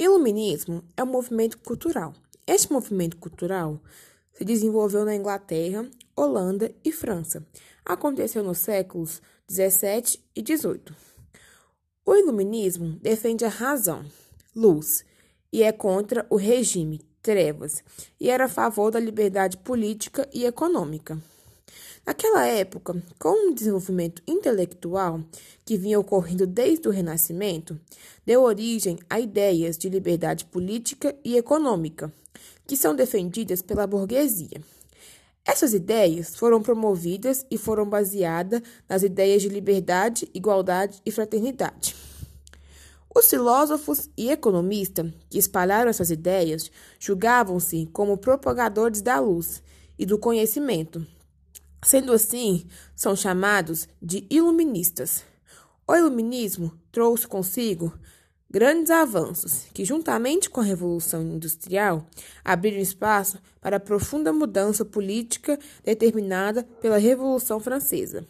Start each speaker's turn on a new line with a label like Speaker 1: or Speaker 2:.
Speaker 1: Iluminismo é um movimento cultural. Este movimento cultural se desenvolveu na Inglaterra, Holanda e França. Aconteceu nos séculos 17 e 18. O iluminismo defende a razão, luz, e é contra o regime, trevas, e era a favor da liberdade política e econômica. Naquela época, com o desenvolvimento intelectual que vinha ocorrendo desde o Renascimento, deu origem a ideias de liberdade política e econômica, que são defendidas pela burguesia. Essas ideias foram promovidas e foram baseadas nas ideias de liberdade, igualdade e fraternidade. Os filósofos e economistas que espalharam essas ideias julgavam-se como propagadores da luz e do conhecimento. Sendo assim, são chamados de iluministas. O iluminismo trouxe consigo grandes avanços que, juntamente com a Revolução Industrial, abriram espaço para a profunda mudança política determinada pela Revolução Francesa.